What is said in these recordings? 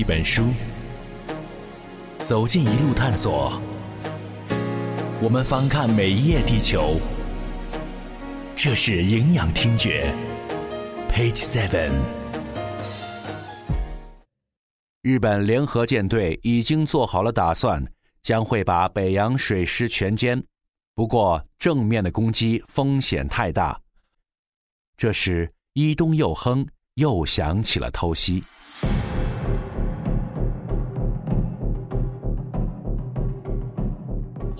一本书，走进一路探索。我们翻看每一页地球，这是营养听觉。Page Seven。日本联合舰队已经做好了打算，将会把北洋水师全歼。不过，正面的攻击风险太大。这时，伊东佑亨又想起了偷袭。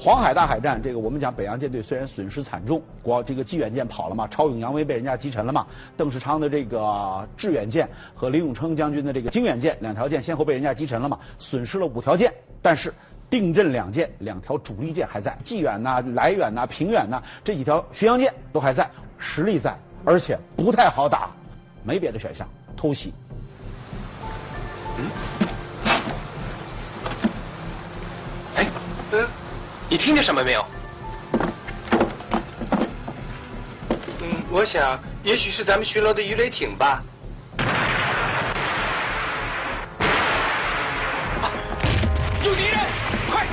黄海大海战，这个我们讲北洋舰队虽然损失惨重，光这个济远舰跑了嘛，超勇扬威被人家击沉了嘛，邓世昌的这个致远舰和林永昌将军的这个经远舰两条舰先后被人家击沉了嘛，损失了五条舰，但是定镇两舰两条主力舰还在，济远呐、来远呐、平远呐这几条巡洋舰都还在，实力在，而且不太好打，没别的选项，偷袭。嗯，哎，你听见什么没有？嗯，我想也许是咱们巡逻的鱼雷艇吧。有敌人，快！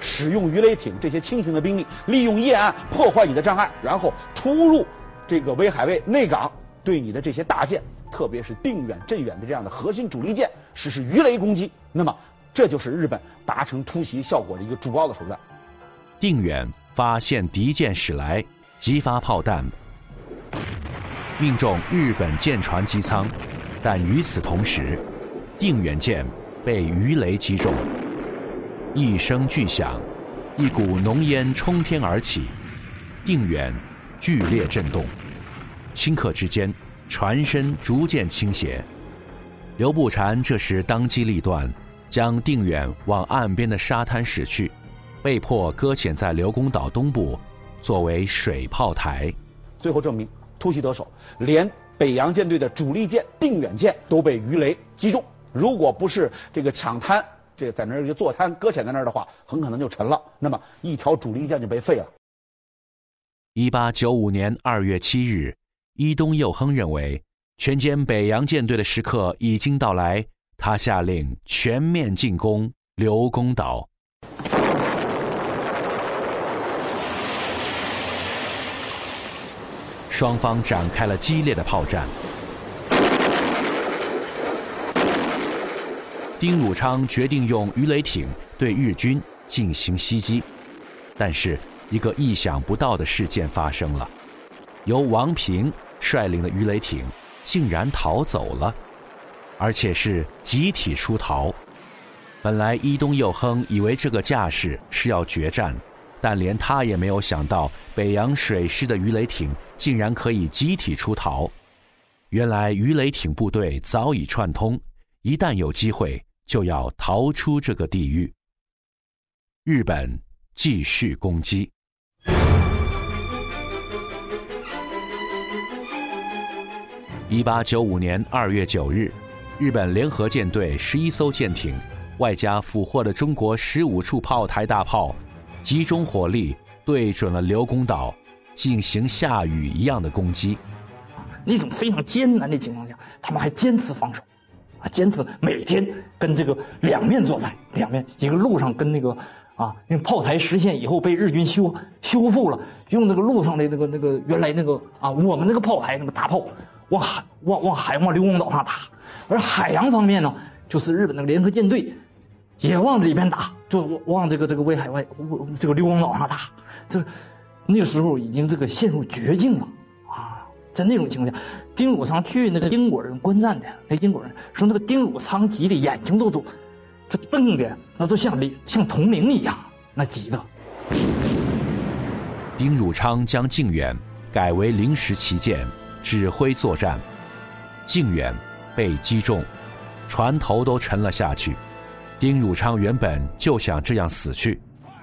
使用鱼雷艇这些轻型的兵力，利用夜暗破坏你的障碍，然后突入这个威海卫内港，对你的这些大舰。特别是定远、镇远的这样的核心主力舰实施鱼雷攻击，那么这就是日本达成突袭效果的一个主要的手段。定远发现敌舰驶来，激发炮弹，命中日本舰船机舱，但与此同时，定远舰被鱼雷击中，一声巨响，一股浓烟冲天而起，定远剧烈震动，顷刻之间。船身逐渐倾斜，刘步蟾这时当机立断，将定远往岸边的沙滩驶去，被迫搁浅在刘公岛东部，作为水炮台。最后证明突袭得手，连北洋舰队的主力舰定远舰都被鱼雷击中。如果不是这个抢滩，这个在那儿就坐滩搁浅在那儿的话，很可能就沉了。那么一条主力舰就被废了。一八九五年二月七日。伊东佑亨认为，全歼北洋舰队的时刻已经到来，他下令全面进攻刘公岛。双方展开了激烈的炮战。丁汝昌决定用鱼雷艇对日军进行袭击，但是一个意想不到的事件发生了，由王平。率领的鱼雷艇竟然逃走了，而且是集体出逃。本来伊东佑亨以为这个架势是要决战，但连他也没有想到北洋水师的鱼雷艇竟然可以集体出逃。原来鱼雷艇部队早已串通，一旦有机会就要逃出这个地狱。日本继续攻击。一八九五年二月九日，日本联合舰队十一艘舰艇，外加俘获的中国十五处炮台大炮，集中火力对准了刘公岛，进行下雨一样的攻击。那种非常艰难的情况下，他们还坚持防守，啊，坚持每天跟这个两面作战，两面一个路上跟那个啊，那炮台实现以后被日军修修复了，用那个路上的那个那个原来那个啊，我们那个炮台那个大炮。往海往往海往刘公岛上打，而海洋方面呢，就是日本的联合舰队也往里边打，就往这个这个威海外这个刘公岛上打。这那个时候已经这个陷入绝境了啊！在那种情况下，丁汝昌去那个英国人观战的那英国人说，那个丁汝昌急的眼睛都都他瞪的那都像像铜铃一样，那急的。丁汝昌将靖远改为临时旗舰。指挥作战，靖远被击中，船头都沉了下去。丁汝昌原本就想这样死去，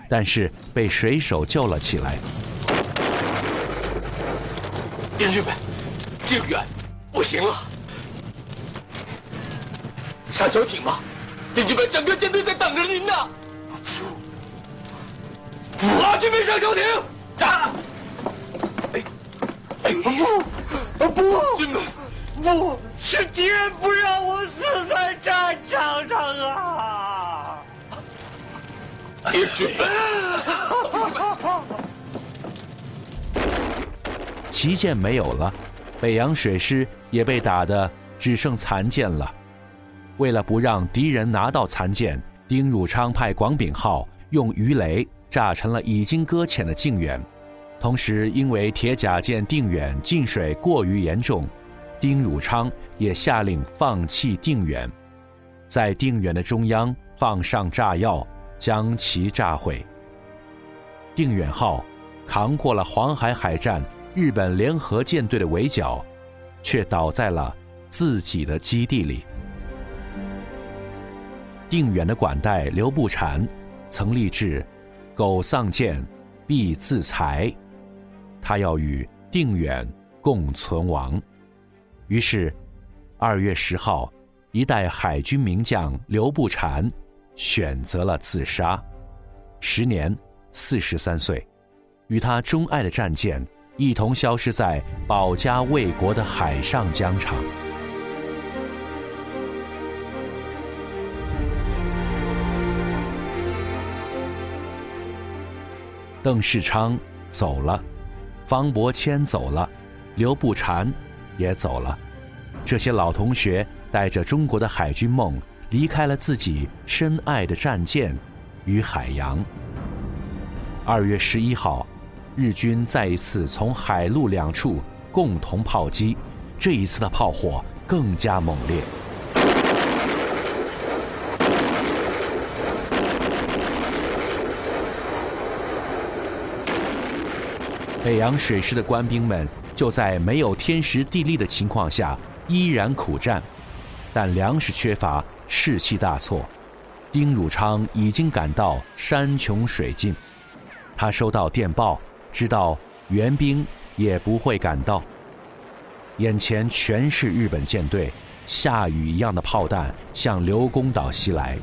但是被水手救了起来。兵士们，靖远不行了，上小艇吧，弟兄们，整个舰队在等着您呢。啊！军兵上小艇！不，不，军们，不是敌人不让我死在战场上啊！旗舰没有了，北洋水师也被打得只剩残舰了。为了不让敌人拿到残舰，丁汝昌派广炳号用鱼雷炸沉了已经搁浅的靖远。同时，因为铁甲舰定远进水过于严重，丁汝昌也下令放弃定远，在定远的中央放上炸药，将其炸毁。定远号扛过了黄海海战日本联合舰队的围剿，却倒在了自己的基地里。定远的管带刘步蟾曾立志：“苟丧舰，必自裁。”他要与定远共存亡。于是，二月十号，一代海军名将刘步蟾选择了自杀，时年四十三岁，与他钟爱的战舰一同消失在保家卫国的海上疆场。邓世昌走了，方伯谦走了，刘步蟾也走了。这些老同学带着中国的海军梦，离开了自己深爱的战舰与海洋。二月十一号，日军再一次从海陆两处共同炮击，这一次的炮火更加猛烈。北洋水师的官兵们就在没有天时地利的情况下依然苦战，但粮食缺乏，士气大挫。丁汝昌已经感到山穷水尽，他收到电报，知道援兵也不会赶到。眼前全是日本舰队，下雨一样的炮弹向刘公岛袭来。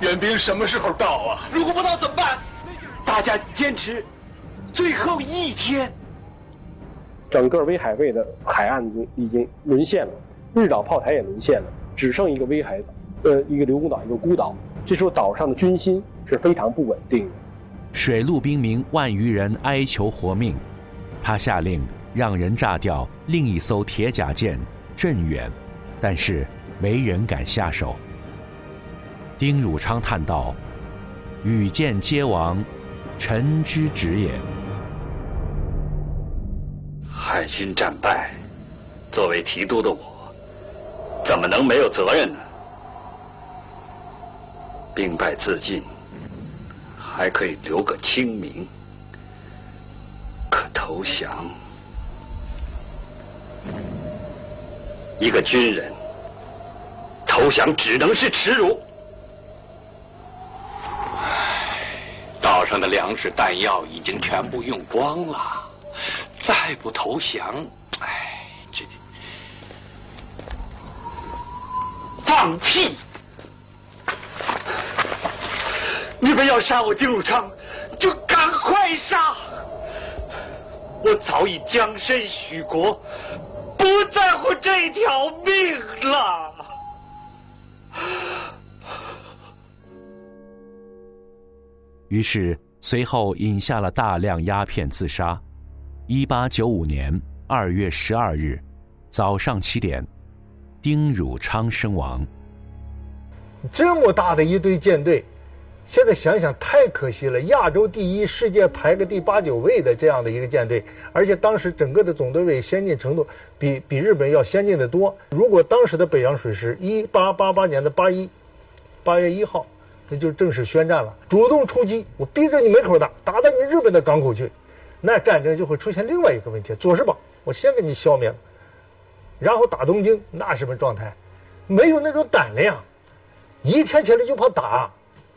援兵什么时候到啊？如果不到怎么办？大家坚持。最后一天，整个威海卫的海岸已经已经沦陷了，日岛炮台也沦陷了，只剩一个威海，呃，一个刘公岛，一个孤岛。这时候岛上的军心是非常不稳定的。水陆兵民万余人哀求活命，他下令让人炸掉另一艘铁甲舰镇远，但是没人敢下手。丁汝昌叹道：“羽箭皆亡，臣之职也。”海军战败，作为提督的我，怎么能没有责任呢？兵败自尽，还可以留个清名；可投降，一个军人投降只能是耻辱。唉，岛上的粮食弹药已经全部用光了。再不投降，哎，这放屁！你们要杀我丁汝昌，就赶快杀！我早已将身许国，不在乎这条命了。于是，随后引下了大量鸦片自杀。一八九五年二月十二日早上七点，丁汝昌身亡。这么大的一队舰队，现在想想太可惜了。亚洲第一，世界排个第八九位的这样的一个舰队，而且当时整个的总队位先进程度比比日本要先进的多。如果当时的北洋水师一八八八年的八一八月一号，那就正式宣战了，主动出击，我逼着你门口打，打到你日本的港口去。那战争就会出现另外一个问题：佐世保，我先给你消灭了，然后打东京，那什么状态？没有那种胆量，一天起来就怕打，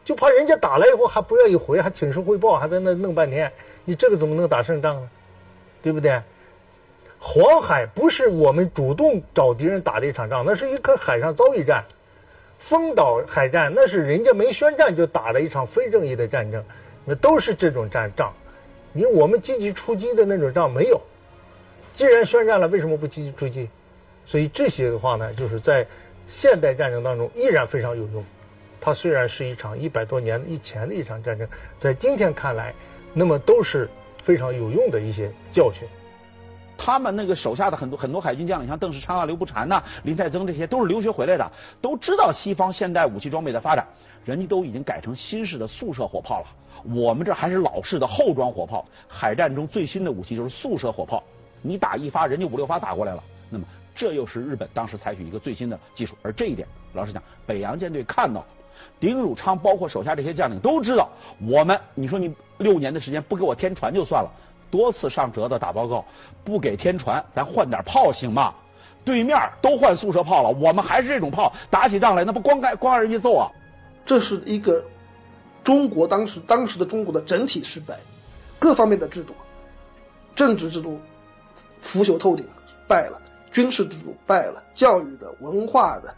就怕人家打了以后还不愿意回，还请示汇报，还在那弄半天。你这个怎么能打胜仗呢？对不对？黄海不是我们主动找敌人打的一场仗，那是一颗海上遭遇战。丰岛海战那是人家没宣战就打了一场非正义的战争，那都是这种战仗。你我们积极出击的那种仗没有，既然宣战了，为什么不积极出击？所以这些的话呢，就是在现代战争当中依然非常有用。它虽然是一场一百多年以前的一场战争，在今天看来，那么都是非常有用的一些教训。他们那个手下的很多很多海军将领，像邓世昌啊、刘步蟾呐、林泰增，这些都是留学回来的，都知道西方现代武器装备的发展，人家都已经改成新式的速射火炮了。我们这还是老式的后装火炮。海战中最新的武器就是速射火炮，你打一发，人家五六发打过来了。那么这又是日本当时采取一个最新的技术，而这一点，老实讲，北洋舰队看到了，丁汝昌包括手下这些将领都知道，我们你说你六年的时间不给我添船就算了。多次上折子打报告，不给天船，咱换点炮行吗？对面都换速射炮了，我们还是这种炮，打起仗来那不光挨光让人家揍啊！这是一个中国当时当时的中国的整体失败，各方面的制度，政治制度腐朽透顶，败了；军事制度败了；教育的、文化的，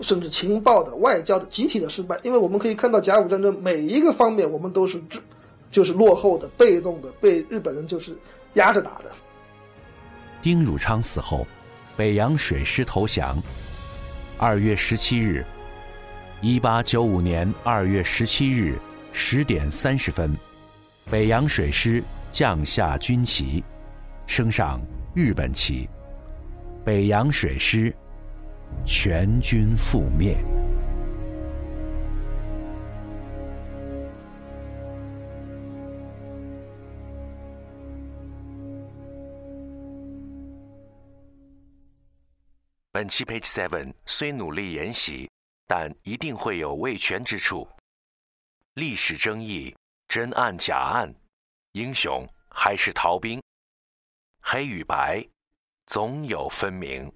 甚至情报的、外交的集体的失败。因为我们可以看到甲午战争每一个方面，我们都是制。就是落后的、被动的，被日本人就是压着打的。丁汝昌死后，北洋水师投降。二月十七日，一八九五年二月十七日十点三十分，北洋水师降下军旗，升上日本旗，北洋水师全军覆灭。本期 Page Seven 虽努力研习，但一定会有未全之处。历史争议，真案假案，英雄还是逃兵，黑与白，总有分明。